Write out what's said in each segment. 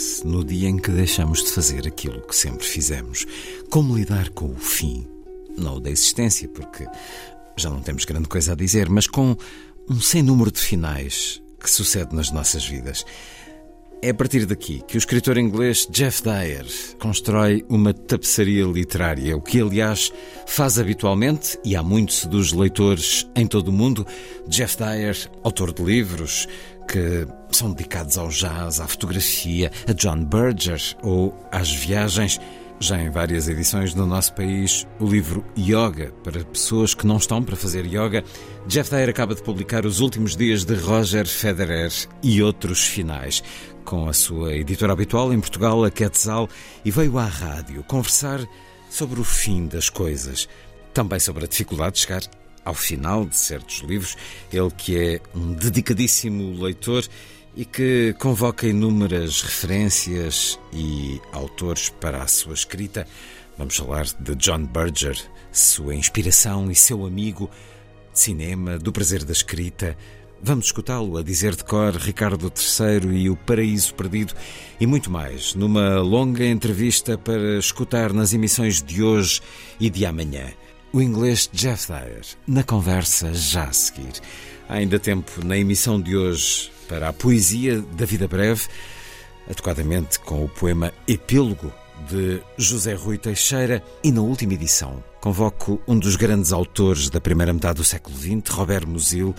Acontece no dia em que deixamos de fazer aquilo que sempre fizemos? Como lidar com o fim? Não o da existência, porque já não temos grande coisa a dizer, mas com um sem número de finais que sucede nas nossas vidas. É a partir daqui que o escritor inglês Jeff Dyer constrói uma tapeçaria literária, o que, aliás, faz habitualmente, e há muitos dos leitores em todo o mundo. Jeff Dyer, autor de livros que são dedicados ao jazz, à fotografia, a John Berger ou às viagens. Já em várias edições no nosso país, o livro Yoga para pessoas que não estão para fazer yoga. Jeff Dyer acaba de publicar Os Últimos Dias de Roger Federer e Outros Finais, com a sua editora habitual em Portugal, a Quetzal, e veio à rádio conversar sobre o fim das coisas. Também sobre a dificuldade de chegar ao final de certos livros. Ele que é um dedicadíssimo leitor e que convoca inúmeras referências e autores para a sua escrita. Vamos falar de John Berger, sua inspiração e seu amigo de cinema, do prazer da escrita. Vamos escutá-lo a dizer de cor Ricardo III e o Paraíso Perdido e muito mais, numa longa entrevista para escutar nas emissões de hoje e de amanhã. O inglês Jeff Dyer, na conversa já a seguir. Há ainda tempo na emissão de hoje para a poesia da vida breve, adequadamente com o poema Epílogo de José Rui Teixeira e na última edição convoco um dos grandes autores da primeira metade do século XX, Robert Musil,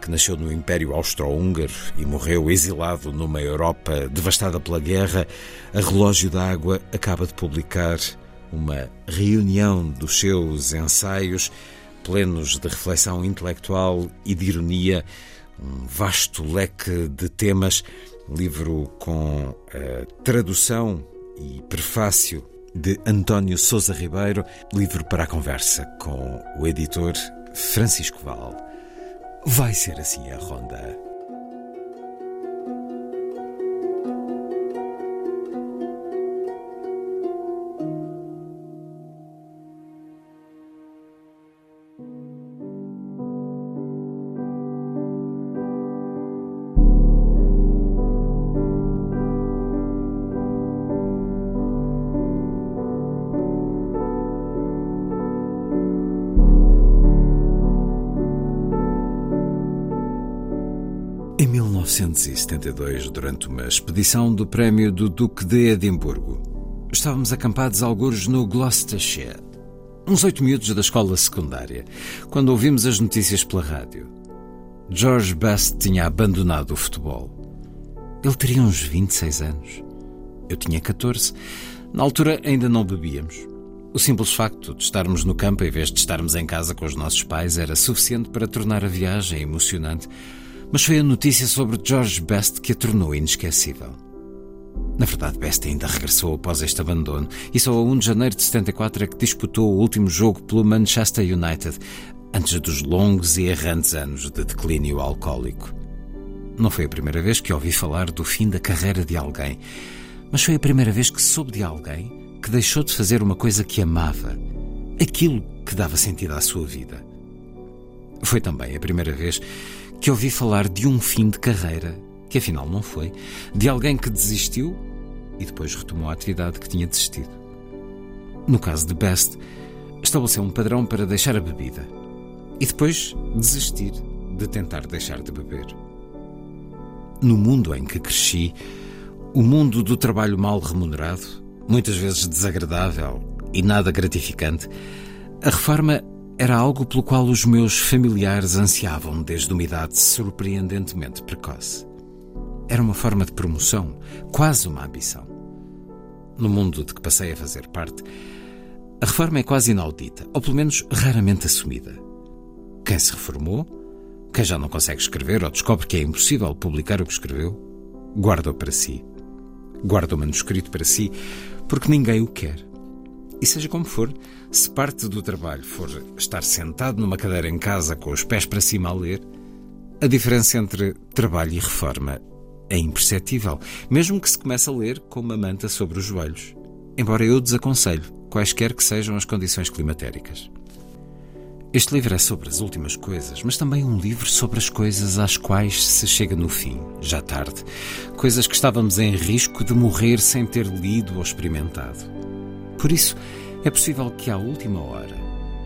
que nasceu no Império Austro-Húngaro e morreu exilado numa Europa devastada pela guerra. A Relógio d'Água acaba de publicar uma reunião dos seus ensaios, plenos de reflexão intelectual e de ironia, um vasto leque de temas, livro com a tradução e prefácio de António Sousa Ribeiro, livro para a conversa com o editor Francisco Val. Vai ser assim a ronda. 1972, durante uma expedição do prémio do Duque de Edimburgo, estávamos acampados algures no Gloucestershire, uns oito miúdos da escola secundária, quando ouvimos as notícias pela rádio. George Best tinha abandonado o futebol. Ele teria uns 26 anos. Eu tinha 14. Na altura ainda não bebíamos. O simples facto de estarmos no campo em vez de estarmos em casa com os nossos pais era suficiente para tornar a viagem emocionante mas foi a notícia sobre George Best que a tornou inesquecível. Na verdade, Best ainda regressou após este abandono e só a 1 de janeiro de 74 é que disputou o último jogo pelo Manchester United, antes dos longos e errantes anos de declínio alcoólico. Não foi a primeira vez que ouvi falar do fim da carreira de alguém, mas foi a primeira vez que soube de alguém que deixou de fazer uma coisa que amava, aquilo que dava sentido à sua vida. Foi também a primeira vez que ouvi falar de um fim de carreira, que afinal não foi, de alguém que desistiu e depois retomou a atividade que tinha desistido. No caso de Best, estabeleceu um padrão para deixar a bebida e depois desistir de tentar deixar de beber. No mundo em que cresci, o mundo do trabalho mal remunerado, muitas vezes desagradável e nada gratificante, a reforma era algo pelo qual os meus familiares ansiavam desde uma idade surpreendentemente precoce. Era uma forma de promoção, quase uma ambição. No mundo de que passei a fazer parte, a reforma é quase inaudita, ou pelo menos raramente assumida. Quem se reformou, quem já não consegue escrever ou descobre que é impossível publicar o que escreveu, guarda-o para si. Guarda o manuscrito para si, porque ninguém o quer. E seja como for, se parte do trabalho for estar sentado numa cadeira em casa com os pés para cima a ler, a diferença entre trabalho e reforma é imperceptível, mesmo que se comece a ler com uma manta sobre os joelhos. Embora eu desaconselho, quaisquer que sejam as condições climatéricas. Este livro é sobre as últimas coisas, mas também um livro sobre as coisas às quais se chega no fim, já tarde. Coisas que estávamos em risco de morrer sem ter lido ou experimentado. Por isso, é possível que à última hora,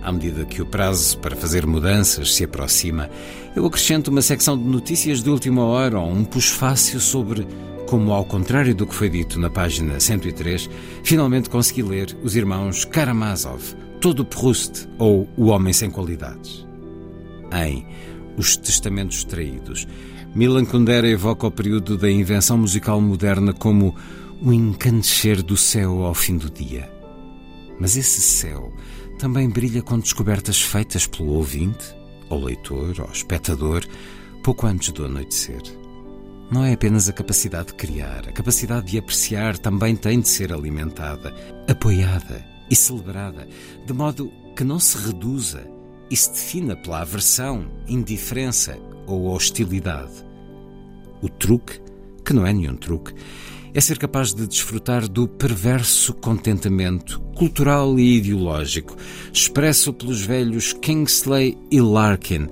à medida que o prazo para fazer mudanças se aproxima, eu acrescento uma secção de notícias de última hora ou um puxo fácil sobre como, ao contrário do que foi dito na página 103, finalmente consegui ler os irmãos Karamazov, todo Proust ou O Homem Sem Qualidades. Em Os Testamentos Traídos, Milan Kundera evoca o período da invenção musical moderna como o encandecer do céu ao fim do dia. Mas esse céu também brilha com descobertas feitas pelo ouvinte, ou leitor, ou espectador, pouco antes do anoitecer. Não é apenas a capacidade de criar, a capacidade de apreciar também tem de ser alimentada, apoiada e celebrada, de modo que não se reduza e se defina pela aversão, indiferença ou hostilidade. O truque, que não é nenhum truque, é ser capaz de desfrutar do perverso contentamento cultural e ideológico expresso pelos velhos Kingsley e Larkin,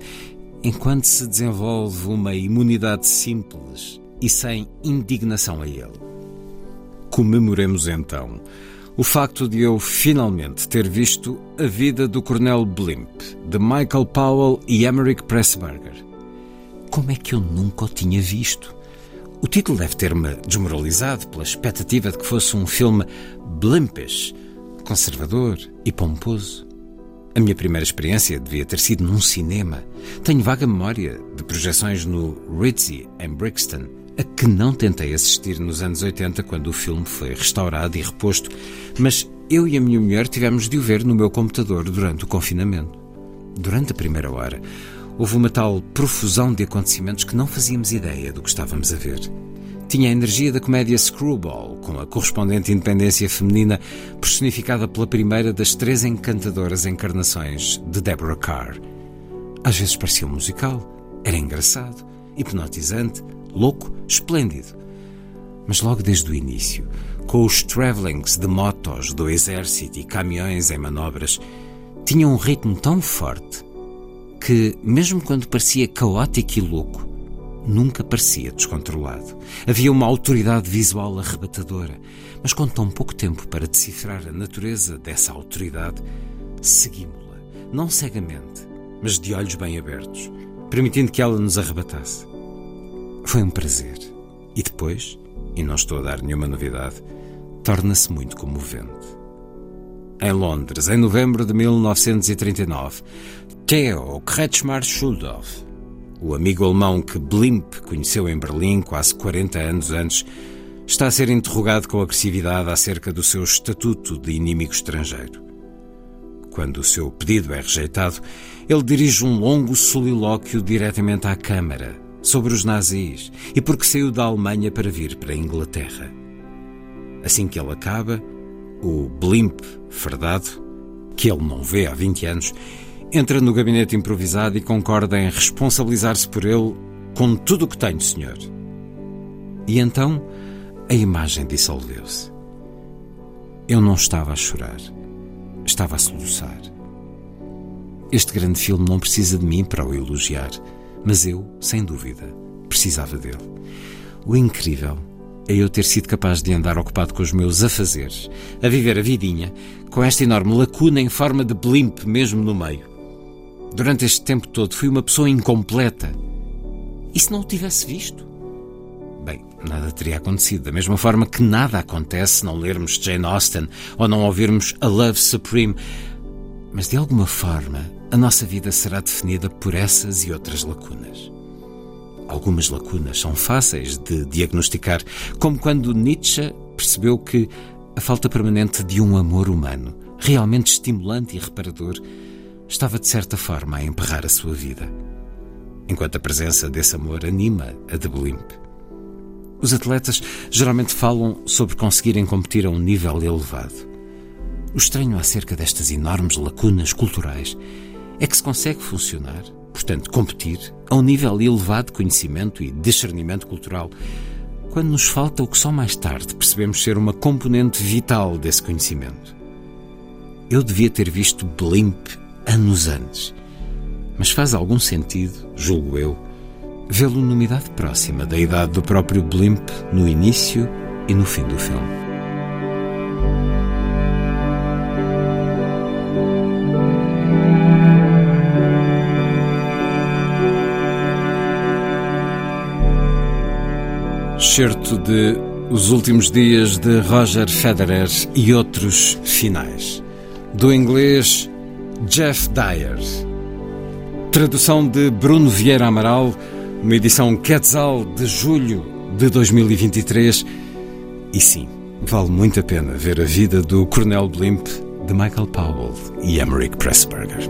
enquanto se desenvolve uma imunidade simples e sem indignação a ele. Comemoremos então o facto de eu finalmente ter visto A Vida do Coronel Blimp, de Michael Powell e Emmerich Pressburger. Como é que eu nunca o tinha visto? O título deve ter-me desmoralizado pela expectativa de que fosse um filme blimpish, conservador e pomposo. A minha primeira experiência devia ter sido num cinema. Tenho vaga memória de projeções no Ritzy, em Brixton, a que não tentei assistir nos anos 80 quando o filme foi restaurado e reposto, mas eu e a minha mulher tivemos de o ver no meu computador durante o confinamento. Durante a primeira hora, houve uma tal profusão de acontecimentos que não fazíamos ideia do que estávamos a ver. Tinha a energia da comédia Screwball, com a correspondente independência feminina personificada pela primeira das três encantadoras encarnações de Deborah Carr. Às vezes parecia um musical, era engraçado, hipnotizante, louco, esplêndido. Mas logo desde o início, com os travelings de motos do exército e caminhões em manobras, tinha um ritmo tão forte que, mesmo quando parecia caótico e louco, nunca parecia descontrolado. Havia uma autoridade visual arrebatadora, mas com tão pouco tempo para decifrar a natureza dessa autoridade, seguimos-la, não cegamente, mas de olhos bem abertos, permitindo que ela nos arrebatasse. Foi um prazer. E depois, e não estou a dar nenhuma novidade, torna-se muito comovente. Em Londres, em novembro de 1939, Theo Kretschmar Schuldorf, o amigo alemão que Blimp conheceu em Berlim quase 40 anos antes, está a ser interrogado com agressividade acerca do seu estatuto de inimigo estrangeiro. Quando o seu pedido é rejeitado, ele dirige um longo solilóquio diretamente à Câmara sobre os nazis e porque saiu da Alemanha para vir para a Inglaterra. Assim que ele acaba, o Blimp fardado, que ele não vê há 20 anos, entra no gabinete improvisado e concorda em responsabilizar-se por ele com tudo o que tenho, senhor. E então a imagem dissolveu-se. Eu não estava a chorar, estava a soluçar. Este grande filme não precisa de mim para o elogiar, mas eu, sem dúvida, precisava dele. O incrível é eu ter sido capaz de andar ocupado com os meus afazeres, a viver a vidinha, com esta enorme lacuna em forma de blimp mesmo no meio. Durante este tempo todo fui uma pessoa incompleta. E se não o tivesse visto? Bem, nada teria acontecido. Da mesma forma que nada acontece se não lermos Jane Austen ou não ouvirmos A Love Supreme. Mas de alguma forma, a nossa vida será definida por essas e outras lacunas. Algumas lacunas são fáceis de diagnosticar, como quando Nietzsche percebeu que a falta permanente de um amor humano, realmente estimulante e reparador, estava de certa forma a emperrar a sua vida, enquanto a presença desse amor anima a de Blimp. Os atletas geralmente falam sobre conseguirem competir a um nível elevado. O estranho acerca destas enormes lacunas culturais é que se consegue funcionar, portanto, competir, a um nível elevado de conhecimento e discernimento cultural, quando nos falta o que só mais tarde percebemos ser uma componente vital desse conhecimento. Eu devia ter visto Blimp anos antes, mas faz algum sentido, julgo eu, vê-lo numa idade próxima da idade do próprio Blimp no início e no fim do filme. Certo de Os Últimos Dias de Roger Federer e Outros Finais. Do inglês Jeff Dyer. Tradução de Bruno Vieira Amaral, uma edição Quetzal de julho de 2023. E sim, vale muito a pena ver a vida do Coronel Blimp de Michael Powell e Emmerich Pressburger.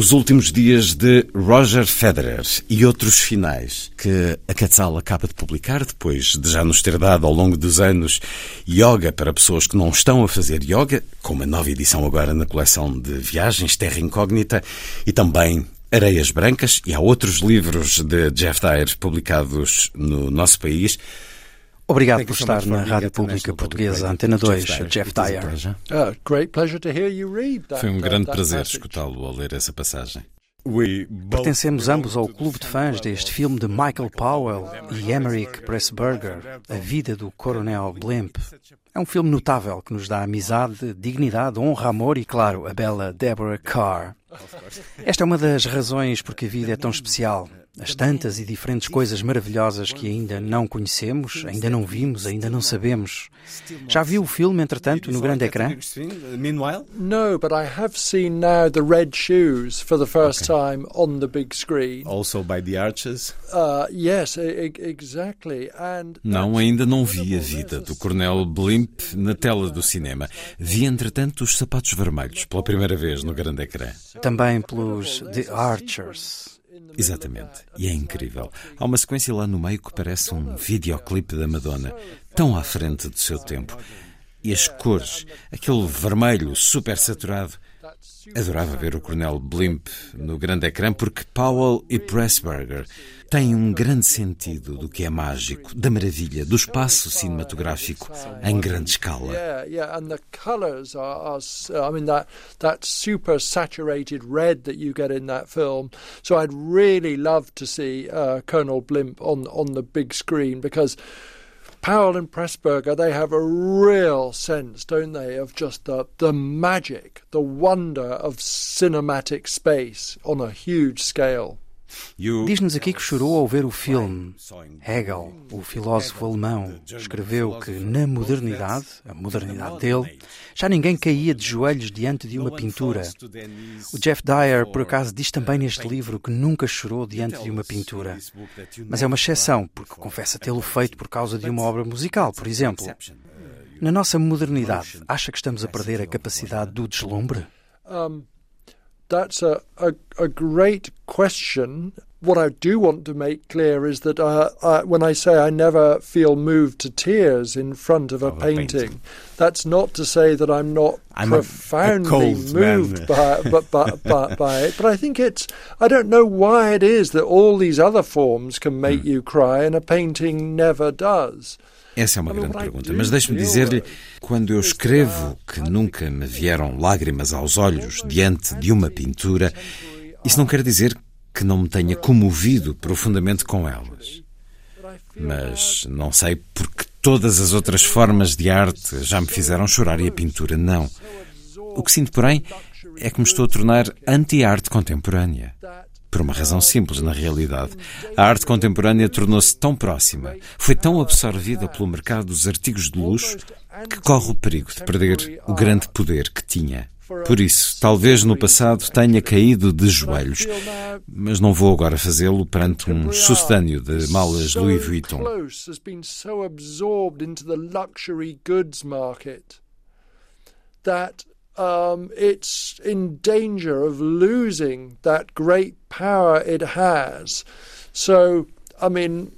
Os últimos dias de Roger Federer e outros finais que a Quetzal acaba de publicar, depois de já nos ter dado ao longo dos anos yoga para pessoas que não estão a fazer yoga, com uma nova edição agora na coleção de viagens Terra Incógnita e também Areias Brancas, e há outros livros de Jeff Dyer publicados no nosso país. Obrigado por estar na Rádio Pública Portuguesa, Antena 2, Jeff Dyer. Ah, Foi um grande prazer escutá-lo ao ler essa passagem. Pertencemos ambos ao clube de fãs deste filme de Michael Powell e Emmerich Pressburger, A Vida do Coronel Blimp. É um filme notável que nos dá amizade, dignidade, honra, amor e, claro, a bela Deborah Carr. Esta é uma das razões porque a vida é tão especial as tantas e diferentes coisas maravilhosas que ainda não conhecemos, ainda não vimos, ainda não sabemos. Já viu o filme, entretanto, no grande ecrã? No, but I have seen now the red shoes for the first time on the big screen. Also by the Arches? Uh, yes, exactly. And não, ainda não vi a vida do Coronel Blimp na tela do cinema. Vi, entretanto, os sapatos vermelhos pela primeira vez no grande ecrã. Também pelos The Archers. Exatamente, e é incrível. Há uma sequência lá no meio que parece um videoclipe da Madonna, tão à frente do seu tempo. E as cores, aquele vermelho super saturado. Adorava ver o Coronel Blimp no grande ecrã porque Powell e Pressburger têm um grande sentido do que é mágico, da maravilha, do espaço cinematográfico em grande escala. So I'd really love to see uh, Colonel Blimp on on the big screen because Powell and Pressburger, they have a real sense, don't they, of just the, the magic, the wonder of cinematic space on a huge scale. Diz-nos aqui que chorou ao ver o filme. Hegel, o filósofo alemão, escreveu que na modernidade, a modernidade dele, já ninguém caía de joelhos diante de uma pintura. O Jeff Dyer, por acaso, diz também neste livro que nunca chorou diante de uma pintura. Mas é uma exceção, porque confessa tê-lo feito por causa de uma obra musical, por exemplo. Na nossa modernidade, acha que estamos a perder a capacidade do deslumbre? Um, that's a, a, a, great question. What I do want to make clear is that uh, I, when I say I never feel moved to tears in front of a, of painting, a painting, that's not to say that I'm not I'm profoundly moved by, but, by, by, by, it. But I think it's, I don't know why it is that all these other forms can make mm. you cry and a painting never does. Essa é uma grande pergunta, mas deixe-me dizer-lhe, quando eu escrevo que nunca me vieram lágrimas aos olhos diante de uma pintura, isso não quer dizer que não me tenha comovido profundamente com elas. Mas não sei porque todas as outras formas de arte já me fizeram chorar e a pintura não. O que sinto, porém, é que me estou a tornar anti-arte contemporânea. Por uma razão simples, na realidade. A arte contemporânea tornou-se tão próxima, foi tão absorvida pelo mercado dos artigos de luxo, que corre o perigo de perder o grande poder que tinha. Por isso, talvez no passado tenha caído de joelhos, mas não vou agora fazê-lo perante um sucedâneo de malas Louis Vuitton. That um, it's in danger of losing that great power it has. So, I mean,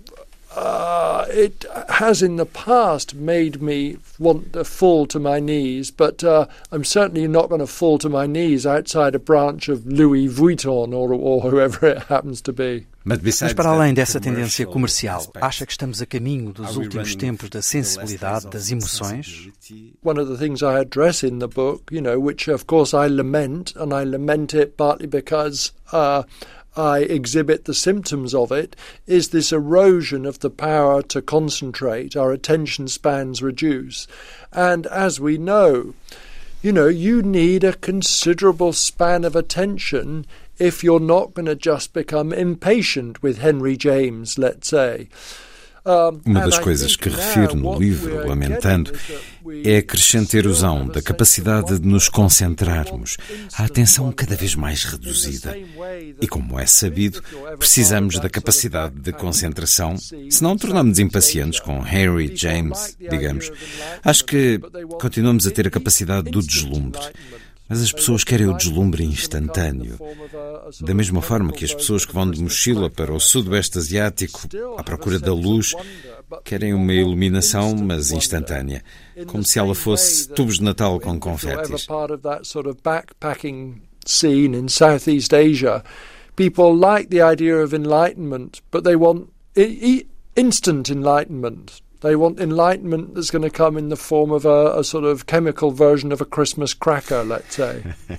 uh, it has in the past made me want to fall to my knees, but uh, I'm certainly not going to fall to my knees outside a branch of Louis Vuitton or, or whoever it happens to be. Mas para além dessa tendência comercial, acha que estamos a caminho dos últimos tempos da sensibilidade, das emoções? One of the things I address in the book, you know, which of course I lament, and I lament it partly because uh, I exhibit the symptoms of it, is this erosion of the power to concentrate. Our attention spans reduce. And as we know, you know, you need a considerable span of attention if you're not going to just become impatient with Henry James, let's say. Uma das coisas que refiro no livro, lamentando, é a crescente erosão da capacidade de nos concentrarmos, a atenção cada vez mais reduzida. E como é sabido, precisamos da capacidade de concentração, senão tornamos impacientes com Harry James, digamos. Acho que continuamos a ter a capacidade do deslumbre. Mas as pessoas querem o deslumbre instantâneo. Da mesma forma que as pessoas que vão de mochila para o sudoeste asiático à procura da luz querem uma iluminação, mas instantânea, como se ela fosse tubos de Natal com confetes. people like the idea of enlightenment, but they want instant enlightenment. They want enlightenment that's going to come in the form of a, a sort of chemical version of a Christmas cracker, let's say.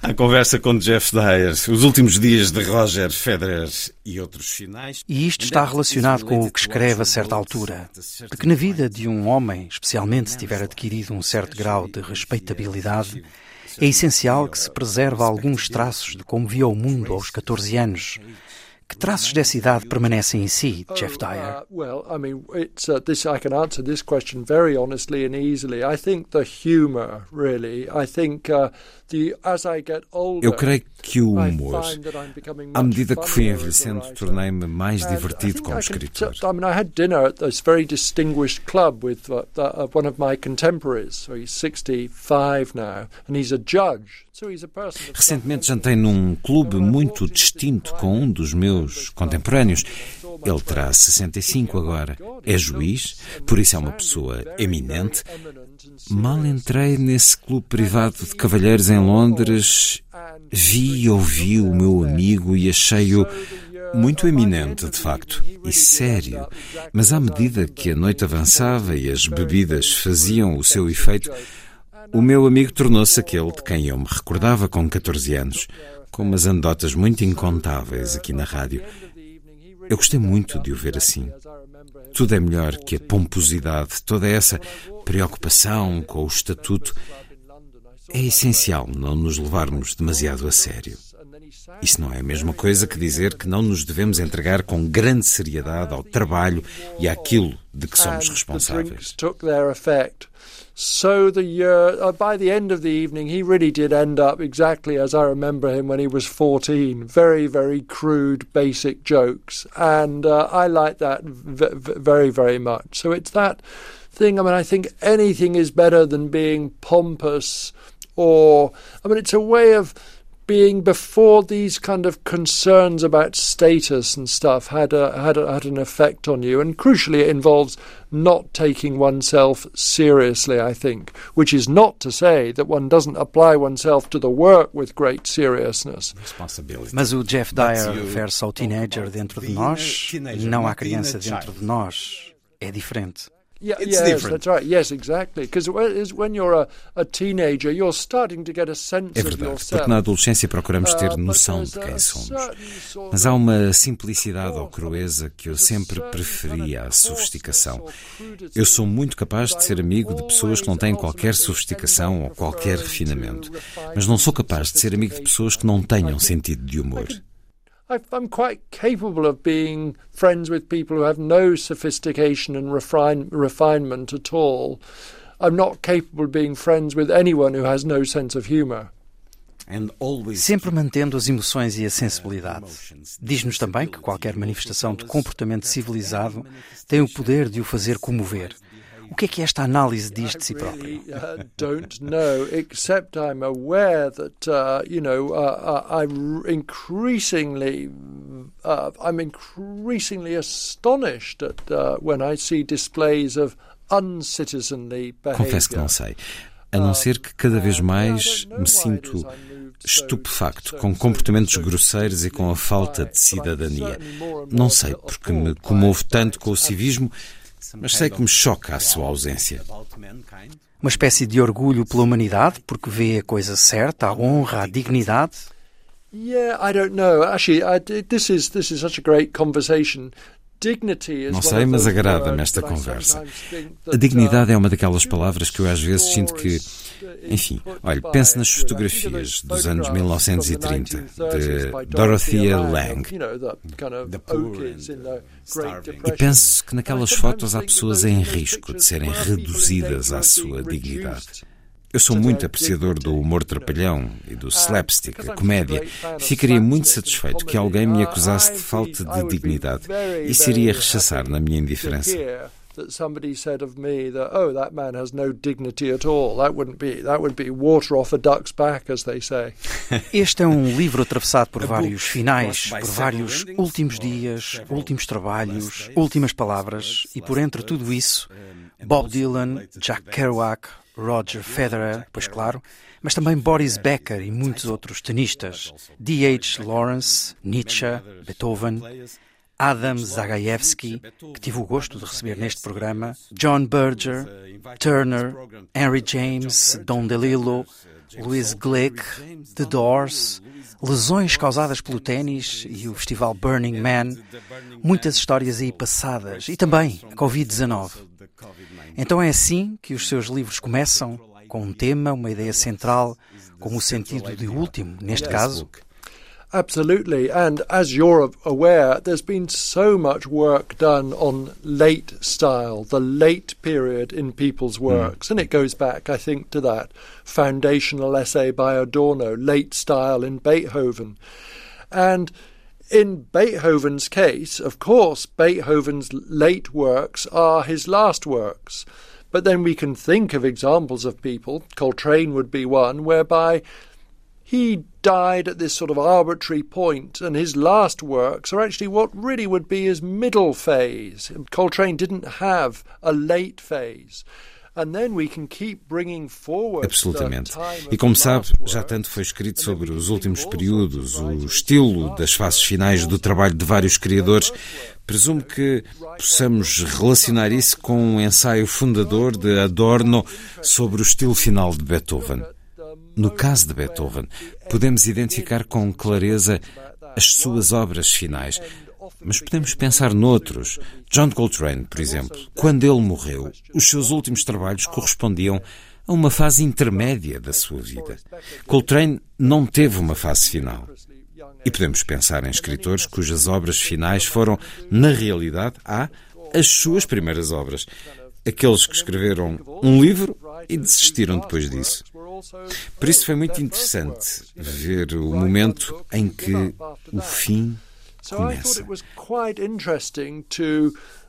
A conversa com Jeff Dyer, os últimos dias de Roger Federer e outros sinais. E isto está relacionado com o que escreve a certa altura, de que na vida de um homem, especialmente se tiver adquirido um certo grau de respeitabilidade, é essencial que se preserve alguns traços de como via o mundo aos 14 anos, que traços dessa idade permanecem em si, Jeff Dyer? Eu creio que o humor, à medida que fui envelhecendo, tornei-me mais divertido como escritor. I mean, I had dinner at this very distinguished club with uh, uh, one of my contemporaries. So he's 65 now, and he's a judge. Recentemente jantei num clube muito distinto com um dos meus contemporâneos. Ele terá 65 agora. É juiz, por isso é uma pessoa eminente. Mal entrei nesse clube privado de cavalheiros em Londres, vi e ouvi o meu amigo e achei-o muito eminente, de facto, e sério. Mas à medida que a noite avançava e as bebidas faziam o seu efeito, o meu amigo tornou-se aquele de quem eu me recordava com 14 anos, com umas anedotas muito incontáveis aqui na rádio. Eu gostei muito de o ver assim. Tudo é melhor que a pomposidade, toda essa preocupação com o estatuto. É essencial não nos levarmos demasiado a sério. Isso não é a mesma coisa que dizer que não nos devemos entregar com grande seriedade ao trabalho e àquilo de que somos responsáveis. So the year, uh, by the end of the evening, he really did end up exactly as I remember him when he was 14. Very, very crude, basic jokes. And uh, I like that v- very, very much. So it's that thing. I mean, I think anything is better than being pompous or, I mean, it's a way of being before these kind of concerns about status and stuff had a, had a, had an effect on you, and crucially, it involves not taking oneself seriously. I think, which is not to say that one doesn't apply oneself to the work with great seriousness. Mas o Jeff Dyer refere-se ao teenager dentro de nós, não à criança dentro de nós. É diferente. Yeah, it's yes, different. that's right. Yes, exactly. Because when you're a, a teenager, you're starting to get a sense é verdade, porque na adolescência procuramos ter uh, noção de quem somos. Mas há uma simplicidade ou crueza que eu sempre preferi à sofisticação. Eu sou muito capaz de ser amigo de pessoas que não têm qualquer sofisticação ou qualquer refinamento, mas não sou capaz de ser amigo de pessoas que não tenham sentido de humor. I'm quite capable of being friends with people who have no sophistication and refine, refinement at all. I'm not capable of being friends with anyone who has no sense of humor. Sempre mantendo as emoções e a sensibilidade. Diz-nos também que qualquer manifestação de comportamento civilizado tem o poder de o fazer comover. O que é que esta análise diz de si próprio? Uh, don't know, except I'm aware that uh, you know uh, I'm increasingly I'm increasingly astonished at when I see displays of uncitizenly behavior. Confesso que não sei. A não ser que cada vez mais me sinto estupefacto com comportamentos grosseiros e com a falta de cidadania. Não sei porque me comovo tanto com o civismo mas sei que me choca a sua ausência. Uma espécie de orgulho pela humanidade, porque vê a coisa certa, a honra, a dignidade? Yeah, I don't know. Actually, I, this is this is such a great conversation. Não sei, mas agrada-me esta conversa. A dignidade é uma daquelas palavras que eu às vezes sinto que enfim, olhe, pense nas fotografias dos anos 1930 de Dorothea Lange. E pense que naquelas fotos há pessoas em risco de serem reduzidas à sua dignidade. Eu sou muito apreciador do humor trapalhão e do slapstick, a comédia. Ficaria muito satisfeito que alguém me acusasse de falta de dignidade. Isso iria rechaçar na minha indiferença that somebody said of me that oh that man has no dignity at all. That wouldn't be that would be water off a duck's back, as they say. Este é um livro atravessado por vários finais, por vários últimos dias, últimos trabalhos, últimas palavras e por entre tudo isso, Bob Dylan, Jack Kerouac, Roger Federer, pois claro, mas também Boris Becker e muitos outros tenistas, D.H. Lawrence, Nietzsche, Beethoven, Adam Zagajewski, que tive o gosto de receber neste programa, John Berger, Turner, Henry James, Don DeLillo, Louis Glick, The Doors, lesões causadas pelo ténis e o festival Burning Man, muitas histórias aí passadas e também a Covid-19. Então é assim que os seus livros começam, com um tema, uma ideia central, com o sentido de último, neste caso, Absolutely. And as you're aware, there's been so much work done on late style, the late period in people's hmm. works. Mm. And it goes back, I think, to that foundational essay by Adorno, Late Style in Beethoven. And in Beethoven's case, of course, Beethoven's late works are his last works. But then we can think of examples of people, Coltrane would be one, whereby he died at this sort of arbitrary point, and his last works are actually what really would be his middle phase. Coltrane didn't have a late phase. Absolutamente. E como sabe, já tanto foi escrito sobre os últimos períodos, o estilo das fases finais do trabalho de vários criadores. Presumo que possamos relacionar isso com um ensaio fundador de Adorno sobre o estilo final de Beethoven. No caso de Beethoven, podemos identificar com clareza as suas obras finais, mas podemos pensar noutros. John Coltrane, por exemplo, quando ele morreu, os seus últimos trabalhos correspondiam a uma fase intermédia da sua vida. Coltrane não teve uma fase final. E podemos pensar em escritores cujas obras finais foram, na realidade, há as suas primeiras obras. Aqueles que escreveram um livro e desistiram depois disso. Por isso foi muito interessante ver o momento em que o fim começa.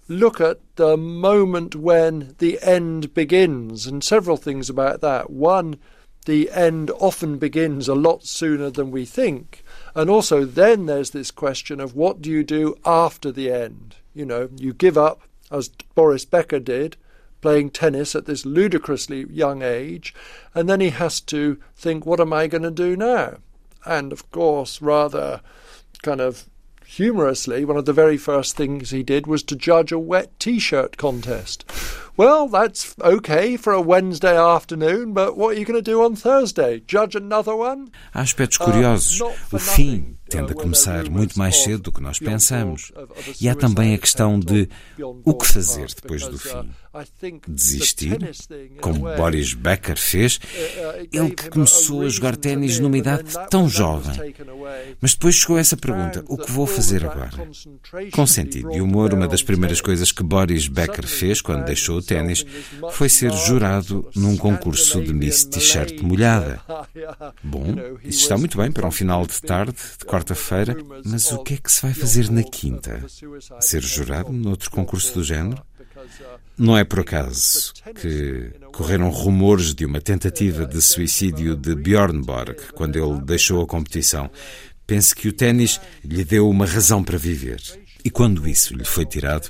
look at the moment when the end begins, and several things about that. One, the end often begins a lot sooner than we think. And also, then there's this question of what do you do after the end? You know, you give up, as Boris Becker did, playing tennis at this ludicrously young age, and then he has to think, what am I going to do now? And of course, rather kind of humorously, one of the very first things he did was to judge a wet t shirt contest. Well, that's okay for a Wednesday afternoon, but what are you going to do on Thursday? Judge another one? Há aspectos curiosos. Uh, o fim tende a começar muito mais cedo do que nós pensamos. E há também a questão de o que fazer depois do fim. Desistir, como Boris Becker fez, ele que começou a jogar ténis numa idade tão jovem. Mas depois chegou essa pergunta: o que vou fazer agora? Com sentido e humor, uma das primeiras coisas que Boris Becker fez quando deixou ténis foi ser jurado num concurso de Miss T-shirt molhada. Bom, isso está muito bem para um final de tarde, de quarta-feira, mas o que é que se vai fazer na quinta? Ser jurado noutro concurso do género? Não é por acaso que correram rumores de uma tentativa de suicídio de Bjorn Borg quando ele deixou a competição. Penso que o ténis lhe deu uma razão para viver. E quando isso lhe foi tirado,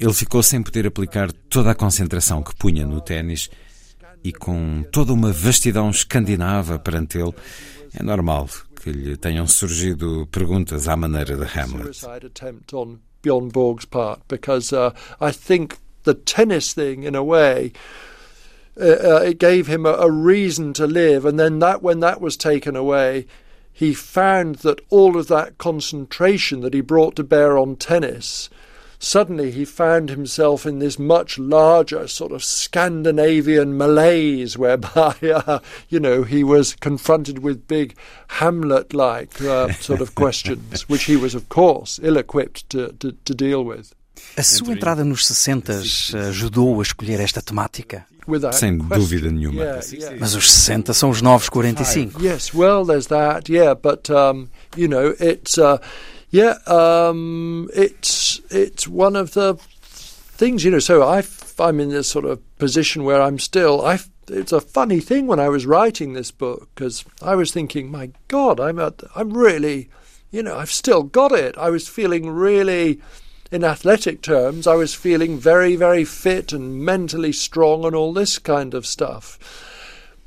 ele ficou sem poder aplicar toda a concentração que punha no ténis e com toda uma vastidão escandinava perante ele. É normal que lhe tenham surgido perguntas à maneira de Hamlet. Bjorn Borg's part because uh, I think the tennis thing, in a way, uh, uh, it gave him a, a, reason to live. And then that, when that was taken away, he found that all of that concentration that he brought to bear on tennis. Suddenly, he found himself in this much larger sort of Scandinavian malaise, whereby, uh, you know, he was confronted with big Hamlet-like uh, sort of questions, which he was, of course, ill-equipped to, to, to deal with. A sua entrada nos 60 ajudou a escolher esta temática? Sem dúvida nenhuma. Mas os 60 são os novos 45. Yes, well, there's that, yeah, but um, you know, it's uh, yeah, um, it's it's one of the things, you know. So I I'm in this sort of position where I'm still I it's a funny thing when I was writing this book because I was thinking, my God, I'm at, I'm really, you know, I've still got it. I was feeling really in athletic terms, I was feeling very, very fit and mentally strong and all this kind of stuff.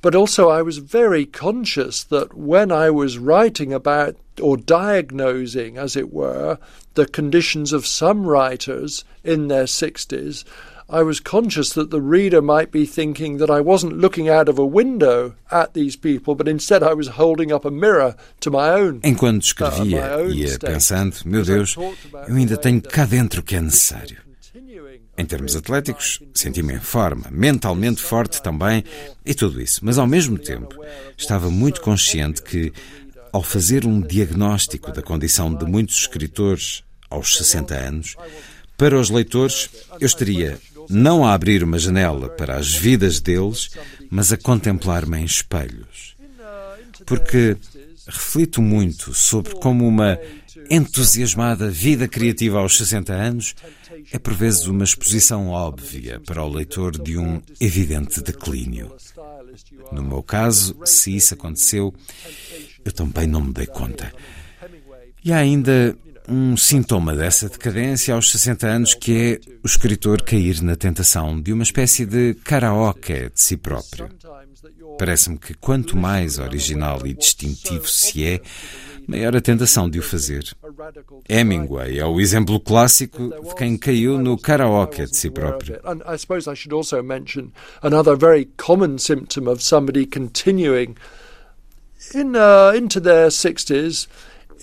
But also, I was very conscious that when I was writing about or diagnosing, as it were, the conditions of some writers in their 60s, I was conscious that the reader might be thinking that I wasn't looking out of a window at these people, but instead I was holding up a mirror to my own. Enquanto escrevia, uh, ia pensando, meu Deus, eu ainda tenho cá dentro o que é necessário. Em termos atléticos, senti-me em forma, mentalmente forte também, e tudo isso. Mas ao mesmo tempo, estava muito consciente que, ao fazer um diagnóstico da condição de muitos escritores aos 60 anos, para os leitores, eu estaria não a abrir uma janela para as vidas deles, mas a contemplar-me em espelhos. Porque reflito muito sobre como uma entusiasmada vida criativa aos 60 anos é por vezes uma exposição óbvia para o leitor de um evidente declínio. No meu caso, se isso aconteceu, eu também não me dei conta. E há ainda um sintoma dessa decadência aos 60 anos que é o escritor cair na tentação de uma espécie de karaoke de si próprio. Parece-me que quanto mais original e distintivo se é, maior a tentação de o fazer. Hemingway é o exemplo clássico de quem caiu no karaoke de si próprio. I suppose I should also mention another very common symptom of somebody continuing in uh, into their 60s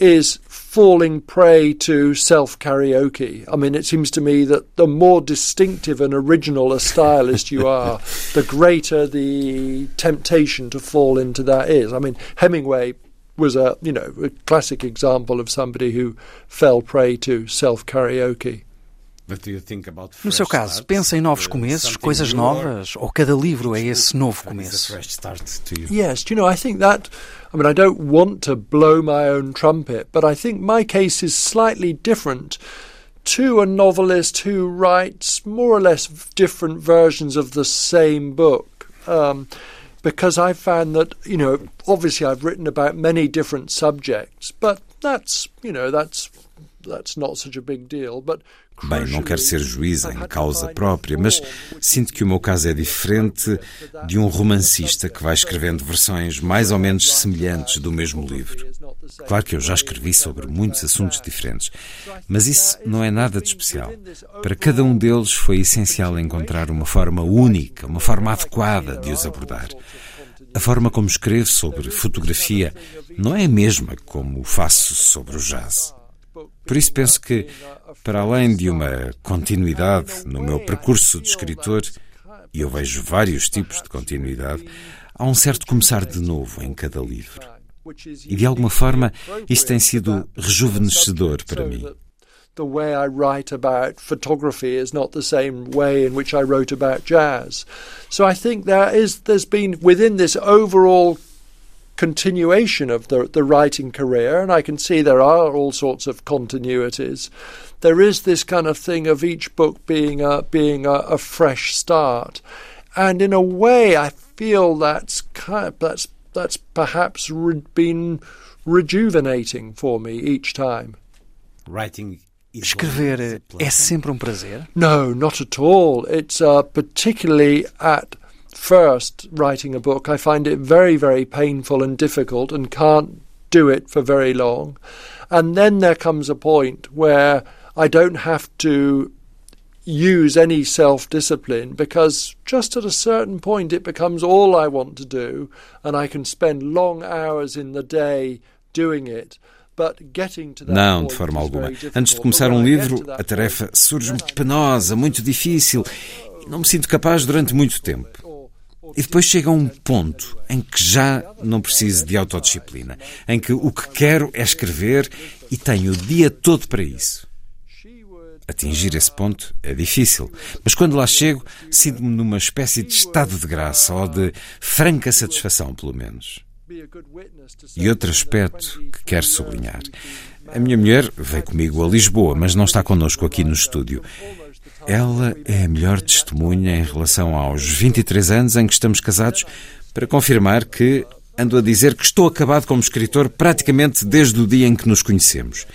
is falling prey to self karaoke. I mean, it seems to me that the more distinctive and original a stylist you are, the greater the temptation to fall into that is. I mean, Hemingway was a you know a classic example of somebody who fell prey to self karaoke. No seu caso, pensa em novos começos, coisas novas, ou cada livro é esse novo começo? Yes, you know, I think that I mean, I don't want to blow my own trumpet, but I think my case is slightly different to a novelist who writes more or less different versions of the same book. Um, because I found that, you know, obviously I've written about many different subjects, but that's, you know, that's Bem, não quero ser juiz em causa própria, mas sinto que o meu caso é diferente de um romancista que vai escrevendo versões mais ou menos semelhantes do mesmo livro. Claro que eu já escrevi sobre muitos assuntos diferentes, mas isso não é nada de especial. Para cada um deles foi essencial encontrar uma forma única, uma forma adequada de os abordar. A forma como escrevo sobre fotografia não é a mesma como faço sobre o jazz. Por isso penso que, para além de uma continuidade no meu percurso de escritor, e eu vejo vários tipos de continuidade, há um certo começar de novo em cada livro. E de alguma forma isso tem sido rejuvenescedor para mim. the way I write about photography is not the same way in which I wrote about jazz. So I think there is there's been within this overall continuation of the the writing career, and I can see there are all sorts of continuities. There is this kind of thing of each book being a being a, a fresh start, and in a way, I feel that's kind of, that's that's perhaps re- been rejuvenating for me each time. Writing Escrever é sempre um prazer? No, not at all. It's uh, particularly at first writing a book, I find it very, very painful and difficult and can't do it for very long. And then there comes a point where I don't have to use any self discipline because just at a certain point it becomes all I want to do, and I can spend long hours in the day doing it. Não, de forma alguma. Antes de começar um livro, a tarefa surge-me penosa, muito difícil. Não me sinto capaz durante muito tempo. E depois chega um ponto em que já não preciso de autodisciplina, em que o que quero é escrever e tenho o dia todo para isso. Atingir esse ponto é difícil, mas quando lá chego, sinto-me numa espécie de estado de graça ou de franca satisfação, pelo menos. E outro aspecto que quero sublinhar. A minha mulher veio comigo a Lisboa, mas não está connosco aqui no estúdio. Ela é a melhor testemunha em relação aos 23 anos em que estamos casados para confirmar que ando a dizer que estou acabado como escritor praticamente desde o dia em que nos conhecemos.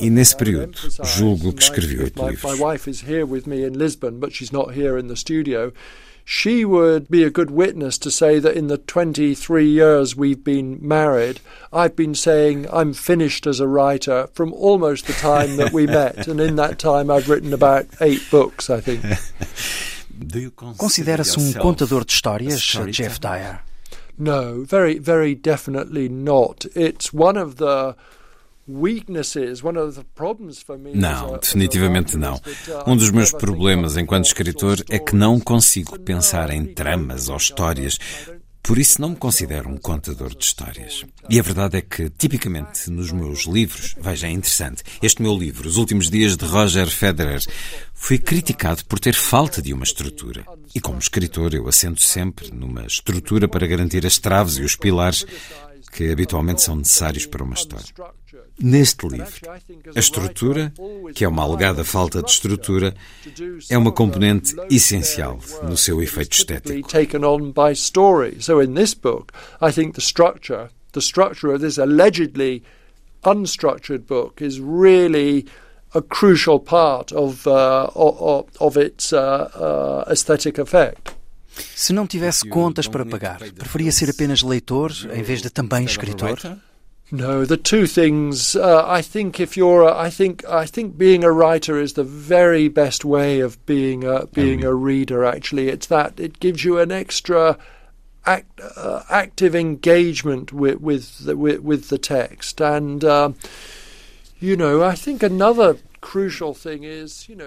E nesse período, julgo que escrevi oito livros. She would be a good witness to say that in the 23 years we've been married, I've been saying I'm finished as a writer from almost the time that we met. And in that time, I've written about eight books, I think. Considera-se um contador de histórias, Jeff Dyer? No, very, very definitely not. It's one of the Não, definitivamente não. Uh, um dos meus problemas enquanto escritor é que não consigo pensar em tramas ou histórias. Por isso não me considero um contador de histórias. E a verdade é que, tipicamente, nos meus livros, veja, é interessante, este meu livro, Os Últimos Dias de Roger Federer, foi criticado por ter falta de uma estrutura. E como escritor, eu assento sempre numa estrutura para garantir as traves e os pilares que habitualmente são necessários para uma história. Neste livro, a estrutura, que é uma alegada falta de estrutura, é uma componente essencial no seu efeito estético. So in this book, I think the structure, the structure of this allegedly unstructured book is really a crucial part of, uh, of, of its uh, uh, aesthetic effect. Se não tivesse contas para pagar, preferia ser apenas leitor em vez de também escritor? No, the two things. Uh, I think if you're, a, I think, I think being a writer is the very best way of being a being a reader. Actually, it's that it gives you an extra act, uh, active engagement with with the, with, with the text, and uh, you know, I think another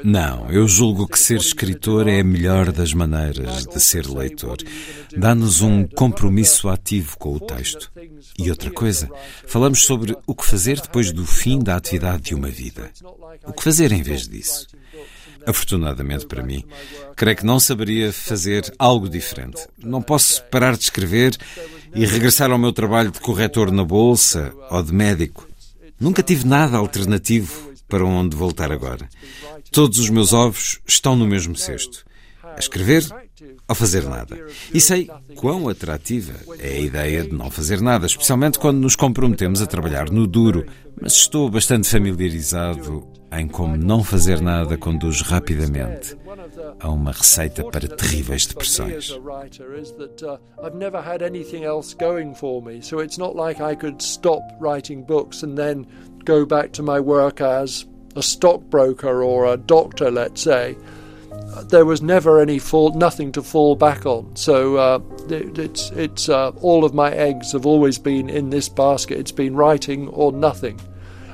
Não, eu julgo que ser escritor é a melhor das maneiras de ser leitor. Dá-nos um compromisso ativo com o texto. E outra coisa, falamos sobre o que fazer depois do fim da atividade de uma vida. O que fazer em vez disso? Afortunadamente para mim, creio que não saberia fazer algo diferente. Não posso parar de escrever e regressar ao meu trabalho de corretor na bolsa ou de médico. Nunca tive nada alternativo para onde voltar agora. Todos os meus ovos estão no mesmo cesto. A escrever ou fazer nada. E sei quão atrativa é a ideia de não fazer nada, especialmente quando nos comprometemos a trabalhar no duro. Mas estou bastante familiarizado em como não fazer nada conduz rapidamente a uma receita para terríveis depressões. I've go back to my work as a stockbroker or a doctor, let's say. There was never any fall, nothing to fall back on. So uh, it, it's it's uh, all of my eggs have always been in this basket. It's been writing or nothing,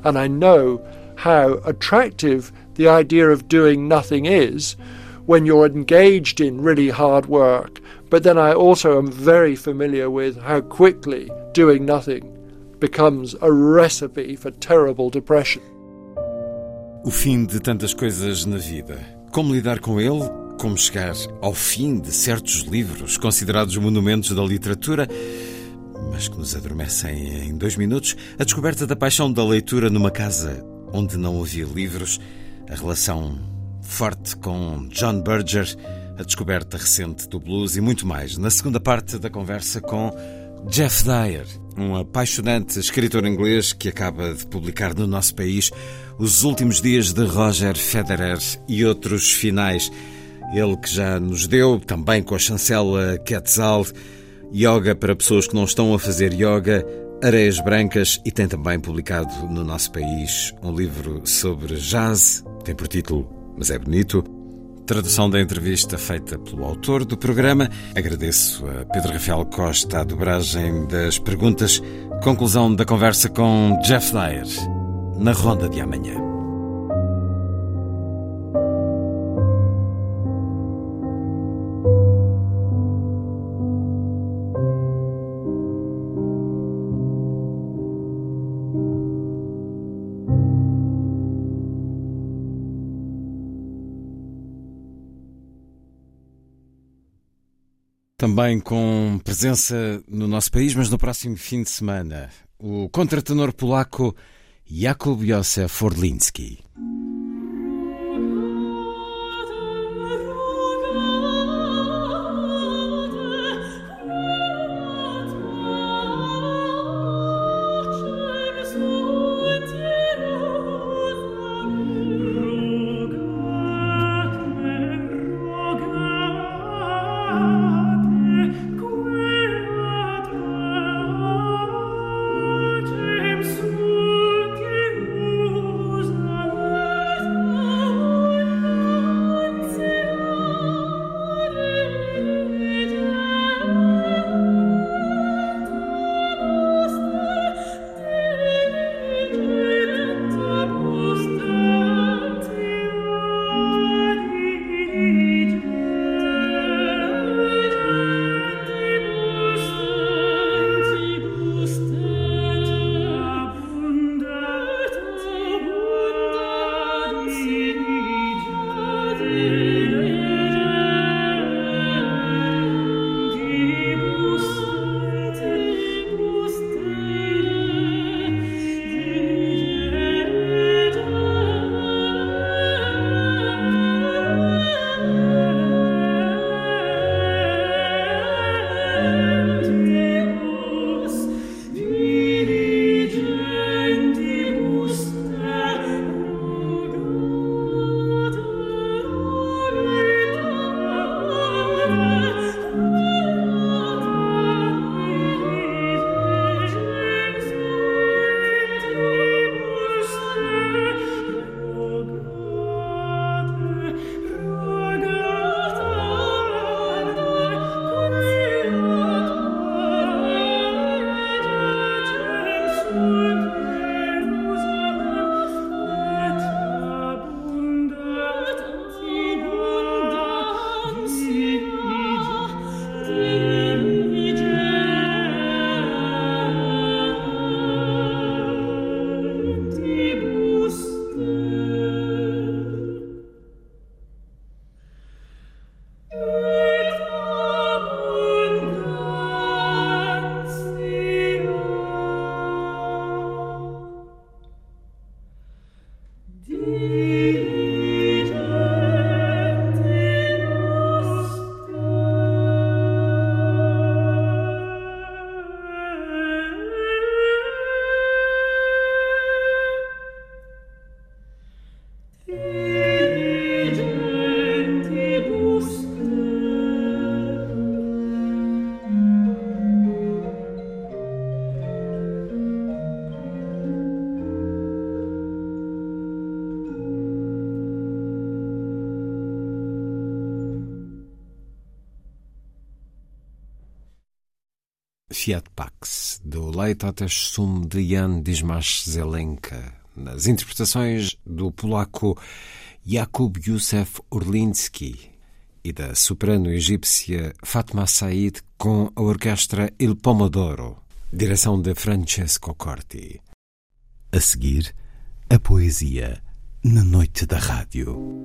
and I know how attractive the idea of doing nothing is when you're engaged in really hard work. But then I also am very familiar with how quickly doing nothing becomes a recipe for terrible depression. O fim de tantas coisas na vida. Como lidar com ele? Como chegar ao fim de certos livros considerados monumentos da literatura, mas que nos adormecem em dois minutos? A descoberta da paixão da leitura numa casa onde não havia livros, a relação forte com John Berger, a descoberta recente do blues e muito mais. Na segunda parte da conversa com Jeff Dyer, um apaixonante escritor inglês que acaba de publicar no nosso país Os Últimos Dias de Roger Federer e outros finais. Ele que já nos deu, também com a chancela Quetzal, yoga para pessoas que não estão a fazer yoga, Areias Brancas e tem também publicado no nosso país um livro sobre jazz, tem por título Mas é Bonito, Tradução da entrevista feita pelo autor do programa. Agradeço a Pedro Rafael Costa a dobragem das perguntas. Conclusão da conversa com Jeff Dyer na ronda de amanhã. Também com presença no nosso país, mas no próximo fim de semana, o contratenor polaco Jakub Józef Orlinski. Fiat Pax, do Leitotes Sum de Jan Dismas Zelenka, nas interpretações do polaco Jakub Józef Urlinski e da soprano egípcia Fatma Said com a orquestra Il Pomodoro, direção de Francesco Corti. A seguir, a poesia na noite da rádio.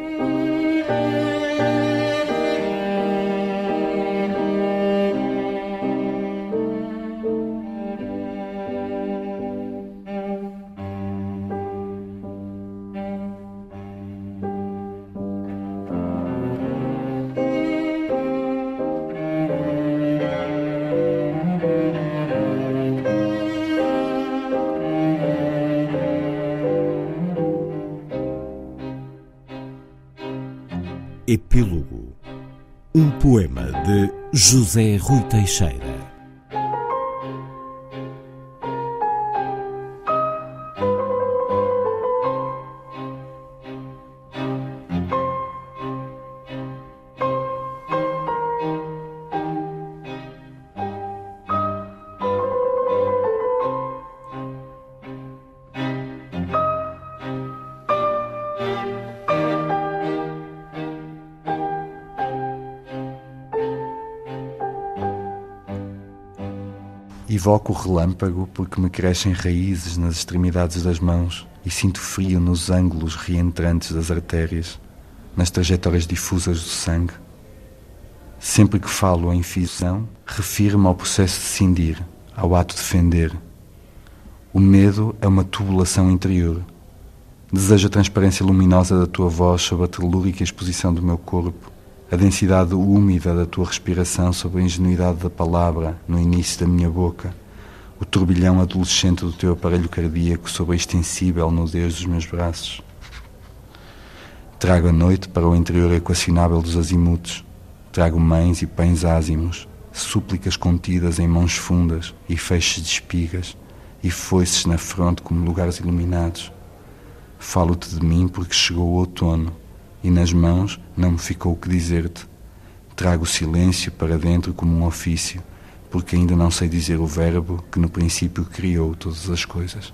José Rui Teixeira Evoco o relâmpago porque me crescem raízes nas extremidades das mãos e sinto frio nos ângulos reentrantes das artérias, nas trajetórias difusas do sangue. Sempre que falo em fissão, refiro-me ao processo de cindir, ao ato de fender. O medo é uma tubulação interior. Desejo a transparência luminosa da tua voz sobre a telúrica exposição do meu corpo a densidade úmida da tua respiração sobre a ingenuidade da palavra no início da minha boca, o turbilhão adolescente do teu aparelho cardíaco sobre a extensível nudez dos meus braços. Trago a noite para o interior equacionável dos azimutos, trago mães e pães ázimos, súplicas contidas em mãos fundas e feixes de espigas, e foices na fronte como lugares iluminados. Falo-te de mim porque chegou o outono, e nas mãos não me ficou o que dizer-te. Trago o silêncio para dentro como um ofício, porque ainda não sei dizer o verbo que no princípio criou todas as coisas.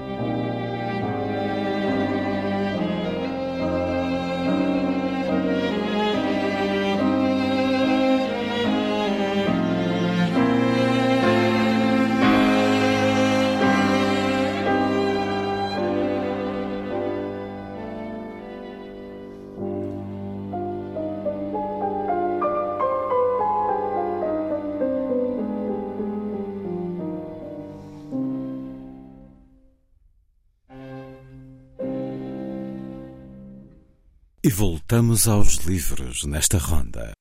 Voltamos aos livros nesta ronda.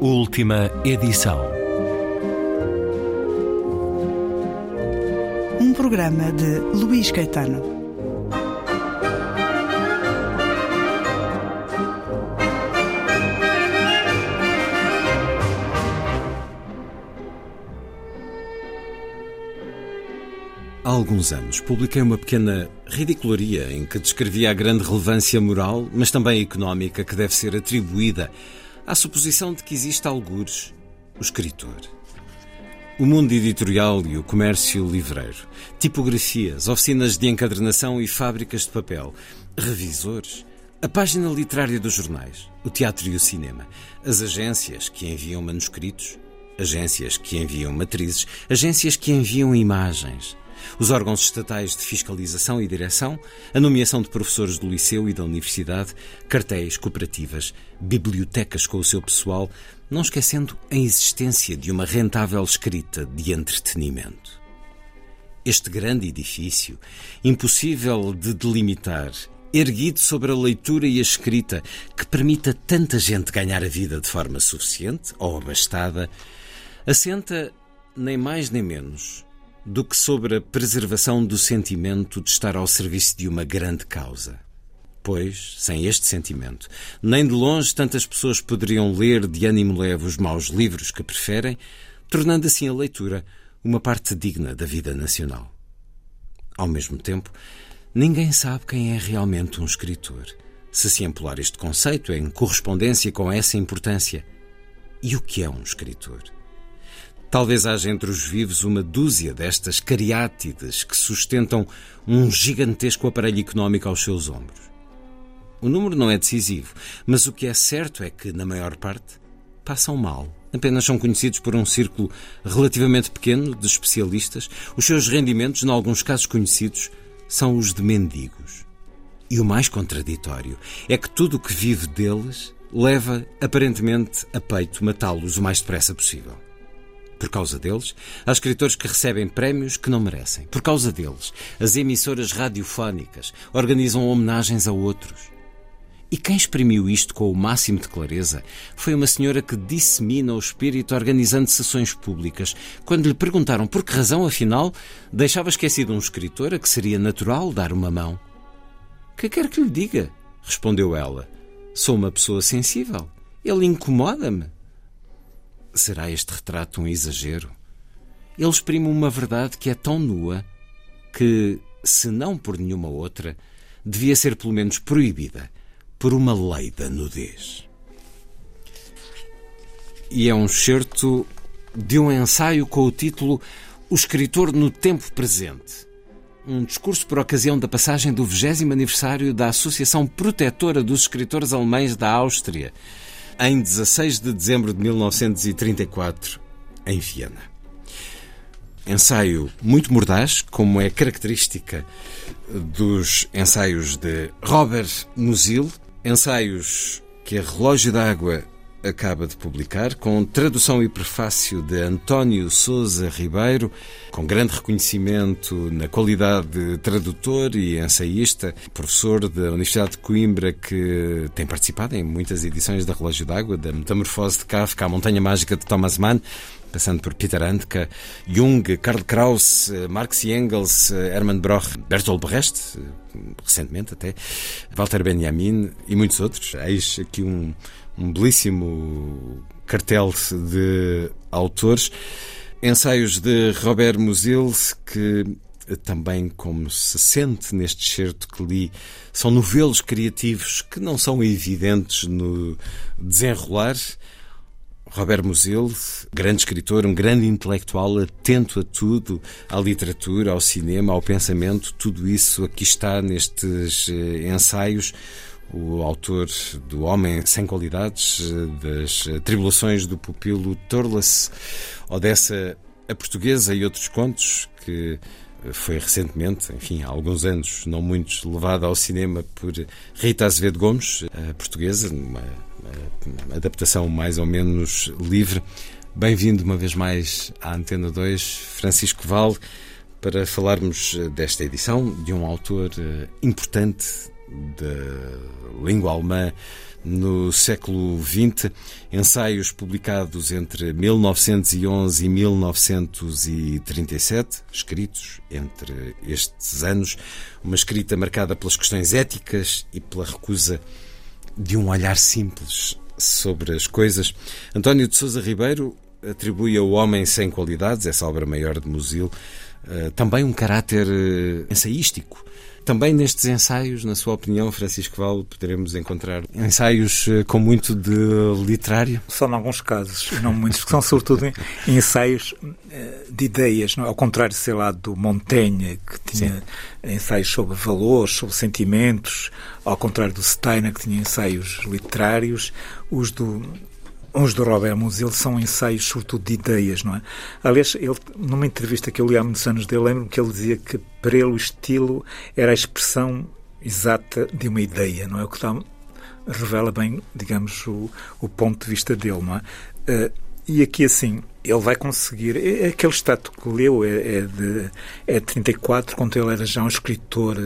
Última edição. Um programa de Luís Caetano. Alguns anos publiquei uma pequena ridicularia em que descrevia a grande relevância moral, mas também económica, que deve ser atribuída à suposição de que existe algures o escritor. O mundo editorial e o comércio livreiro, tipografias, oficinas de encadernação e fábricas de papel, revisores, a página literária dos jornais, o teatro e o cinema, as agências que enviam manuscritos, agências que enviam matrizes, agências que enviam imagens, os órgãos estatais de fiscalização e direção, a nomeação de professores do liceu e da universidade, cartéis, cooperativas, bibliotecas com o seu pessoal, não esquecendo a existência de uma rentável escrita de entretenimento. Este grande edifício, impossível de delimitar, erguido sobre a leitura e a escrita, que permita tanta gente ganhar a vida de forma suficiente ou abastada, assenta nem mais nem menos do que sobre a preservação do sentimento de estar ao serviço de uma grande causa. Pois, sem este sentimento, nem de longe tantas pessoas poderiam ler de ânimo leve os maus livros que preferem, tornando assim a leitura uma parte digna da vida nacional. Ao mesmo tempo, ninguém sabe quem é realmente um escritor, se se empolar este conceito em correspondência com essa importância. E o que é um escritor? Talvez haja entre os vivos uma dúzia destas cariátides que sustentam um gigantesco aparelho económico aos seus ombros. O número não é decisivo, mas o que é certo é que, na maior parte, passam mal. Apenas são conhecidos por um círculo relativamente pequeno de especialistas. Os seus rendimentos, em alguns casos conhecidos, são os de mendigos. E o mais contraditório é que tudo o que vive deles leva, aparentemente, a peito matá-los o mais depressa possível. Por causa deles, há escritores que recebem prémios que não merecem. Por causa deles, as emissoras radiofónicas organizam homenagens a outros. E quem exprimiu isto com o máximo de clareza foi uma senhora que dissemina o espírito organizando sessões públicas, quando lhe perguntaram por que razão, afinal, deixava esquecido um escritor a que seria natural dar uma mão. Que quer que lhe diga? respondeu ela. Sou uma pessoa sensível. Ele incomoda-me. Será este retrato um exagero? Ele exprime uma verdade que é tão nua que, se não por nenhuma outra, devia ser pelo menos proibida por uma lei da nudez. E é um excerto de um ensaio com o título O Escritor no Tempo Presente. Um discurso por ocasião da passagem do 20 aniversário da Associação Protetora dos Escritores Alemães da Áustria, em 16 de dezembro de 1934, em Viena. Ensaio muito mordaz, como é característica dos ensaios de Robert Musil, ensaios que a Relógio d'Água acaba de publicar, com tradução e prefácio de António Souza Ribeiro, com grande reconhecimento na qualidade de tradutor e ensaísta, professor da Universidade de Coimbra, que tem participado em muitas edições da Relógio d'Água, da Metamorfose de Kafka, a Montanha Mágica de Thomas Mann, passando por Peter Handke, Jung, Karl Kraus, Marx e Engels, Hermann Broch, Bertolt Brecht, recentemente até, Walter Benjamin e muitos outros. Eis aqui um um belíssimo cartel de autores. Ensaios de Robert Musil, que também, como se sente neste certo que li, são novelos criativos que não são evidentes no desenrolar. Robert Musil, grande escritor, um grande intelectual, atento a tudo, à literatura, ao cinema, ao pensamento, tudo isso aqui está nestes eh, ensaios. O autor do Homem Sem Qualidades, das Tribulações do Pupilo Torlas, Odessa a Portuguesa e outros contos que foi recentemente, enfim, há alguns anos, não muitos, levada ao cinema por Rita Azevedo Gomes, portuguesa, uma, uma adaptação mais ou menos livre. Bem-vindo uma vez mais à Antena 2, Francisco Val, para falarmos desta edição de um autor eh, importante da língua alemã no século XX, ensaios publicados entre 1911 e 1937, escritos entre estes anos, uma escrita marcada pelas questões éticas e pela recusa de um olhar simples sobre as coisas. António de Souza Ribeiro atribui ao Homem Sem Qualidades, essa obra maior de Musil, eh, também um caráter eh, ensaístico também nestes ensaios, na sua opinião, Francisco Val, poderemos encontrar ensaios eh, com muito de literário? Só em alguns casos, não muitos, que são sobretudo ensaios eh, de ideias, não? É? ao contrário, sei lá, do Montaigne, que tinha Sim. ensaios sobre valores, sobre sentimentos, ao contrário do Steiner, que tinha ensaios literários, os do os do Robert Musil são ensaios, sobretudo, de ideias, não é? Aliás, ele, numa entrevista que eu li há muitos anos dele, lembro-me que ele dizia que para ele o estilo era a expressão exata de uma ideia, não é? O que dá, revela bem, digamos, o, o ponto de vista dele, não é? Uh, e aqui assim, ele vai conseguir. É, é aquele status que leu é, é, de, é de 34, quando ele era já um escritor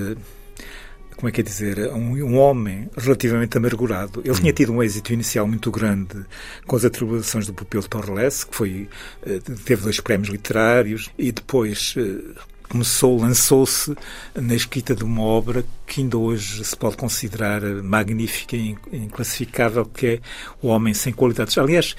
como é que é dizer, um, um homem relativamente amargurado. Ele tinha tido um êxito inicial muito grande com as atribulações do Pupilo Torres, que foi, eh, teve dois prémios literários, e depois eh, começou, lançou-se na escrita de uma obra que ainda hoje se pode considerar magnífica e inclassificável, que é O Homem Sem Qualidades. Aliás,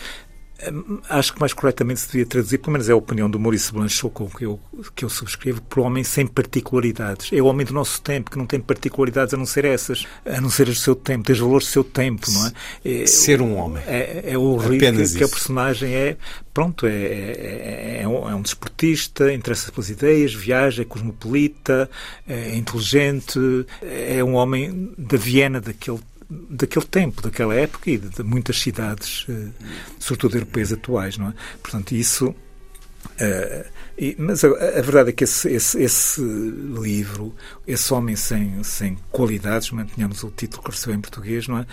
acho que mais corretamente se devia traduzir, pelo menos é a opinião do Maurício Blanchot, com que eu, que eu subscrevo, por homem sem particularidades. É o homem do nosso tempo, que não tem particularidades a não ser essas, a não ser as do seu tempo, tem os valores do seu tempo, não é? é Ser um homem. É, é o rico que, que a personagem é, pronto, é, é, é, um, é um desportista, interessa pelas ideias, viaja, é cosmopolita, é inteligente, é um homem da Viena daquele daquele tempo, daquela época e de, de muitas cidades, uh, sobretudo europeias atuais, não é? Portanto, isso. Uh, e, mas a, a, verdade é que esse, esse, esse, livro, esse homem sem, sem qualidades, mantenhamos o título que recebeu em português, não é?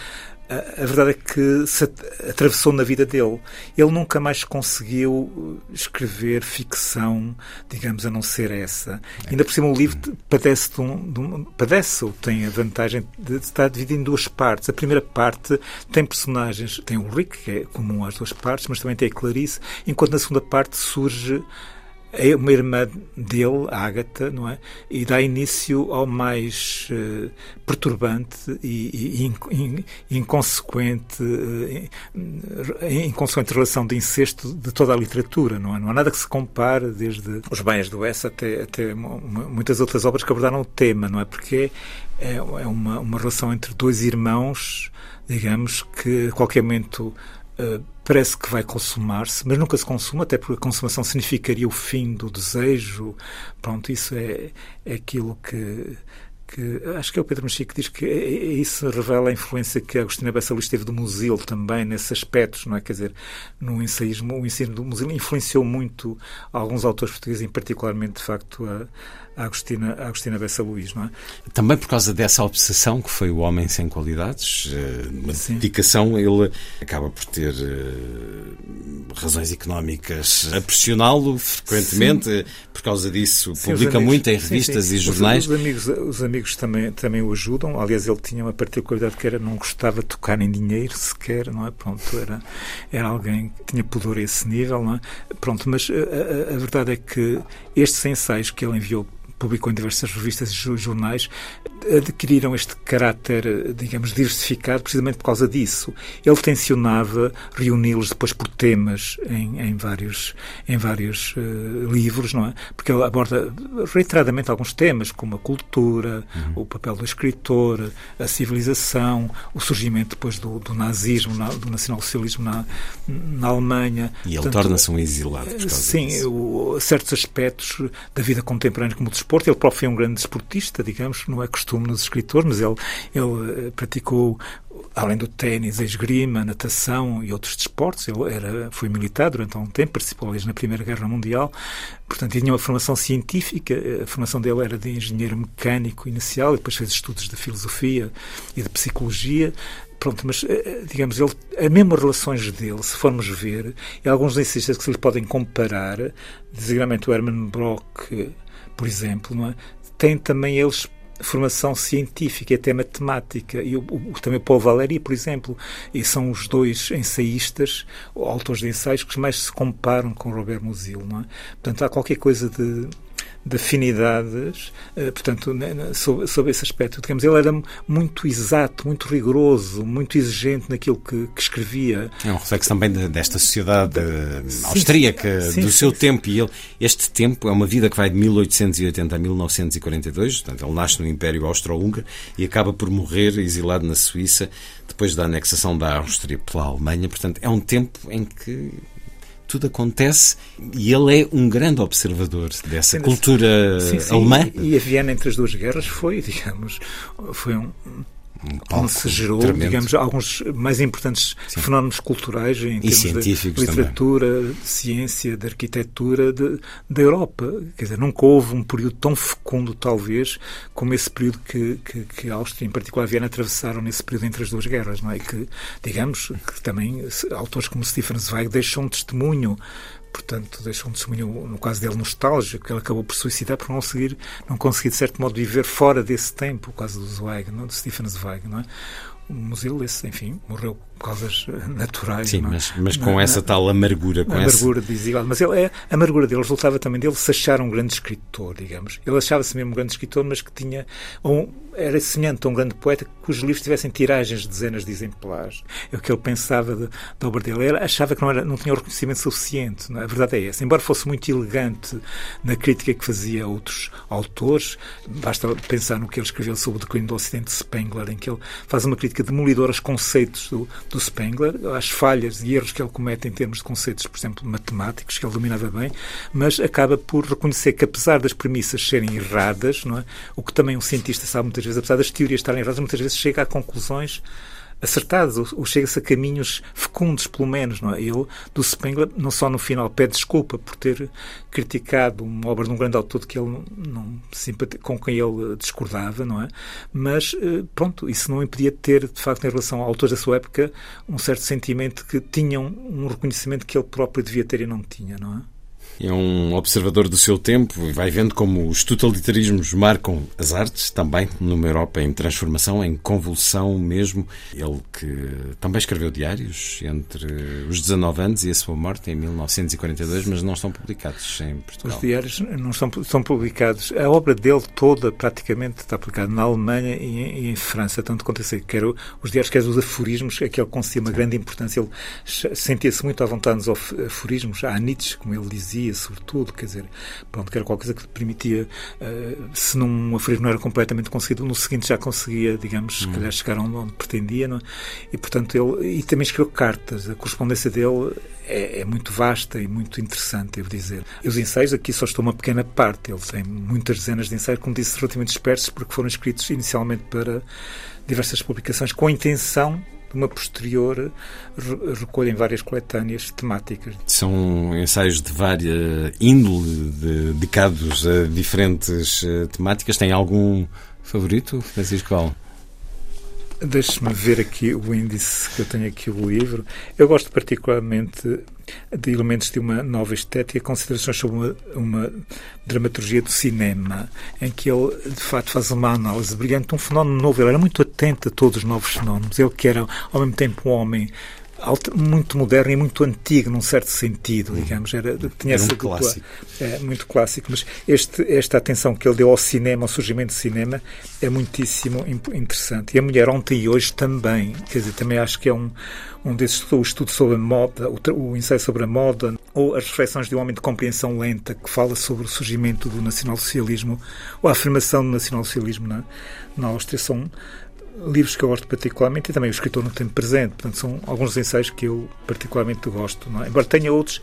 A, verdade é que se atravessou na vida dele. Ele nunca mais conseguiu escrever ficção, digamos, a não ser essa. É. Ainda por cima, o livro padece, de um, de um, padece ou tem a vantagem de estar dividido em duas partes. A primeira parte tem personagens, tem o Rick, que é comum às duas partes, mas também tem a Clarice, enquanto na segunda parte surge é uma irmã dele, Ágata, não é? E dá início ao mais uh, perturbante e, e, inconsequente, uh, inconsequente relação de incesto de toda a literatura, não é? Não há nada que se compare, desde Os Bens do Essa até, até muitas outras obras que abordaram o tema, não é? Porque é, é uma, uma relação entre dois irmãos, digamos, que a qualquer momento uh, parece que vai consumar-se, mas nunca se consuma, até porque a consumação significaria o fim do desejo. Pronto, isso é, é aquilo que, que acho que é o Pedro Mexico que diz que é, é, isso revela a influência que a Agostina Bessa Luís teve do Musil também nesses aspectos, não é? Quer dizer, no ensaísmo, o ensino do Musil influenciou muito alguns autores portugueses, em particularmente, de facto, a a Agostina, a Agostina Bessa Luís, não é? Também por causa dessa obsessão que foi o homem sem qualidades, eh, uma Sim. dedicação, ele acaba por ter uh, razões económicas a pressioná-lo frequentemente, Sim. por causa disso sim, publica amigos, muito em revistas e jornais. Os, os, amigos, os amigos também, também o ajudam, aliás ele tinha uma particularidade que era não gostava de tocar em dinheiro sequer, não é? Pronto, era, era alguém que tinha pudor a esse nível, não é? Pronto, mas a, a, a verdade é que estes ensaios que ele enviou publicou em diversas revistas e jornais, adquiriram este caráter, digamos, diversificado precisamente por causa disso. Ele tensionava reuni-los depois por temas em, em vários, em vários uh, livros, não é? Porque ele aborda reiteradamente alguns temas, como a cultura, uhum. o papel do escritor, a civilização, o surgimento depois do, do nazismo, na, do nacionalsocialismo na, na Alemanha. E ele torna-se um exilado Sim, o, certos aspectos da vida contemporânea, como o desporto. Ele próprio foi um grande desportista, digamos, não é costume nos escritores, mas ele, ele eh, praticou além do ténis, a esgrima, natação e outros desportos. Ele era, foi militar durante algum tempo, participou aliás na Primeira Guerra Mundial, portanto tinha uma formação científica. A formação dele era de engenheiro mecânico inicial, depois fez estudos de filosofia e de psicologia. Pronto, mas eh, eh, digamos, ele, as mesmas relações dele, se formos ver, e alguns desses que se lhe podem comparar, designadamente o Hermann Brock por exemplo, é? têm também eles formação científica e até matemática. E o, o, também Paul Valéry, por exemplo, são os dois ensaístas, autores de ensaios, que mais se comparam com Robert Musil. É? Portanto, há qualquer coisa de de afinidades, eh, portanto, né, sobre, sobre, esse aspecto. Digamos, ele era muito exato, muito rigoroso, muito exigente naquilo que, que escrevia. É um reflexo também de, desta sociedade sim, austríaca sim, do sim, seu tempo. E ele, este tempo é uma vida que vai de 1880 a 1942, portanto, ele nasce no Império Austro-Húngaro e acaba por morrer exilado na Suíça depois da anexação da Áustria pela Alemanha. Portanto, é um tempo em que tudo acontece e ele é um grande observador dessa cultura sim, sim. alemã. E a Viena entre as duas guerras foi, digamos, foi um onde se gerou, tremendo. digamos, alguns mais importantes Sim. fenómenos culturais em e termos de literatura, também. ciência, de arquitetura da Europa. Quer dizer, nunca houve um período tão fecundo, talvez, como esse período que, que, que a Áustria, em particular a Viena, atravessaram nesse período entre as duas guerras, não é? Que, digamos, que também autores como Stefan Zweig deixam um testemunho portanto, deixou um testemunho, no caso dele, nostálgico, que ele acabou por suicidar por não não conseguir, de certo modo, viver fora desse tempo, o caso do Zweig, não? de Stephen Zweig, não é? O museu, esse, enfim, morreu causas naturais. Sim, é? mas, mas com na, essa tal amargura. Com amargura dizia, mas ele, é, a amargura dele resultava também dele se achar um grande escritor, digamos. Ele achava-se mesmo um grande escritor, mas que tinha. Um, era semelhante a um grande poeta cujos livros tivessem tiragens de dezenas de exemplares. É o que ele pensava da obra dele. Ele achava que não, era, não tinha o reconhecimento suficiente. É? A verdade é essa. Embora fosse muito elegante na crítica que fazia a outros autores, basta pensar no que ele escreveu sobre o declínio do Ocidente de Spengler, em que ele faz uma crítica demolidora aos conceitos do, do Spengler, às falhas e erros que ele comete em termos de conceitos, por exemplo, matemáticos, que ele dominava bem, mas acaba por reconhecer que, apesar das premissas serem erradas, não é? o que também um cientista sabe muitas vezes, apesar das teorias estarem erradas, muitas vezes chega a conclusões acertados, ou chega-se a caminhos fecundos, pelo menos. Não é? Ele, do Spengler, não só no final pede desculpa por ter criticado uma obra de um grande autor que ele não, com quem ele discordava, não é? Mas, eh, pronto, isso não impedia de ter, de facto, em relação a autores da sua época, um certo sentimento que tinham um reconhecimento que ele próprio devia ter e não tinha, não é? É um observador do seu tempo e vai vendo como os totalitarismos marcam as artes, também numa Europa em transformação, em convulsão mesmo. Ele que também escreveu diários entre os 19 anos e a sua morte em 1942, mas não estão publicados em Portugal. Os diários não são, são publicados. A obra dele toda praticamente está publicada na Alemanha e em, França, tanto quanto eu sei. Quer os diários, quer os aforismos, é que ele concedia uma grande importância. Ele sentia-se muito à vontade nos aforismos. Há Nietzsche, como ele dizia, sobretudo, quer dizer, pronto, que era qualquer coisa que permitia, uh, se num aforismo não era completamente conseguido, no seguinte já conseguia, digamos, se hum. calhar chegar onde pretendia, não? É? e portanto ele, e também escreveu cartas, a correspondência dele é, é, muito vasta e muito interessante, devo dizer. E os ensaios, aqui só estou uma pequena parte, ele tem muitas dezenas de ensaios, como disse, relativamente dispersos, porque foram escritos inicialmente para diversas publicações, com a intenção uma posterior recolha em várias coletâneas temáticas. São ensaios de vária índole, dedicados a diferentes eh, temáticas. Tem algum favorito, Francisco Val? Deixe-me ver aqui o índice que eu tenho aqui o livro. Eu gosto particularmente de elementos de uma nova estética, considerações sobre uma, uma, dramaturgia do cinema, em que ele, de facto, faz uma análise brilhante de um fenómeno novo. Ele era muito atento a todos os novos fenómenos. Ele que era, ao mesmo tempo, um homem muito moderno e muito antigo, num certo sentido, uhum. digamos. Era, tinha era um clássico. É, muito clássico, mas este, esta atenção que ele deu ao cinema, ao surgimento do cinema, é muitíssimo interessante. E a mulher ontem e hoje também, quer dizer, também acho que é um, um desses, o estudo sobre a moda, o, o ensaio sobre a moda, ou as reflexões de um homem de compreensão lenta, que fala sobre o surgimento do nacionalsocialismo, ou a afirmação do nacionalsocialismo na, na Áustria, são livros que eu gosto particularmente e também o escritor no tempo presente. Portanto, são alguns ensaios que eu particularmente gosto. É? Embora tenha outros,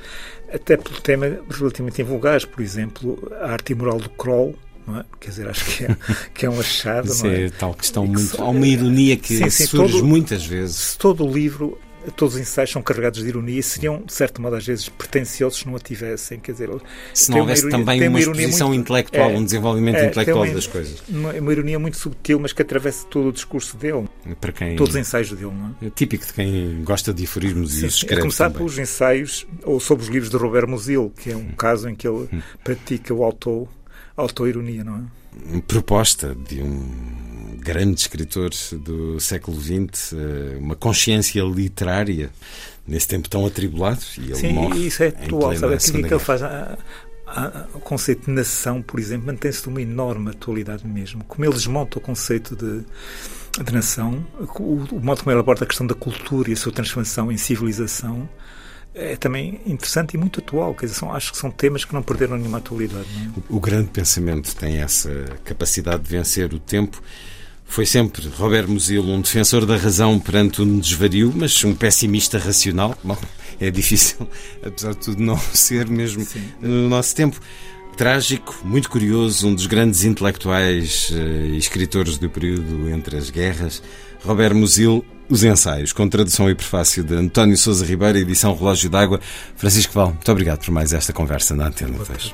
até pelo tema relativamente invulgares, por exemplo, a arte imoral do Kroll, é? Quer dizer, acho que é, que é um achado. Isso é? é tal questão muito. Há uma ironia que sim, sim, surge todo, muitas vezes. Todo o livro todos os ensaios são carregados de ironia e seriam, de certo modo, às vezes pretenciosos se não a tivessem. Quer dizer, se não houvesse ironia, também uma, uma exposição muito, intelectual, é, um desenvolvimento é, intelectual uma, das coisas. Uma, uma, ironia muito subtil, mas que atravessa todo o discurso dele. Para quem, todos os ensaios dele, não é? é típico de quem gosta de aforismos e os escreve. A começar também. pelos ensaios ou sobre os livros de Robert Musil, que é um hum. caso em que ele hum. pratica o auto, auto-ironia, não é? Proposta de um grande escritor do século XX, eh, uma consciência literária nesse tempo tão atribulado. E ele Sim, morre isso é atual, sabe? Que ele faz. A, a, o conceito de nação, por exemplo, mantém-se de uma enorme atualidade mesmo. Como ele desmonta o conceito de, de nação, o, o modo como ele aborda a questão da cultura e a sua transformação em civilização é também interessante e muito atual. Quer dizer, são, acho que são temas que não perderam nenhuma atualidade. É? O, o grande pensamento tem essa capacidade de vencer o tempo foi sempre Robert Musil um defensor da razão perante um desvario, mas um pessimista racional. Bom, é difícil, apesar de tudo, não ser mesmo Sim. no nosso tempo. Trágico, muito curioso, um dos grandes intelectuais e uh, escritores do período entre as guerras. Robert Musil, Os Ensaios, com tradução e prefácio de António Sousa Ribeiro, edição Relógio d'Água. Francisco Val, muito obrigado por mais esta conversa na Antena 3.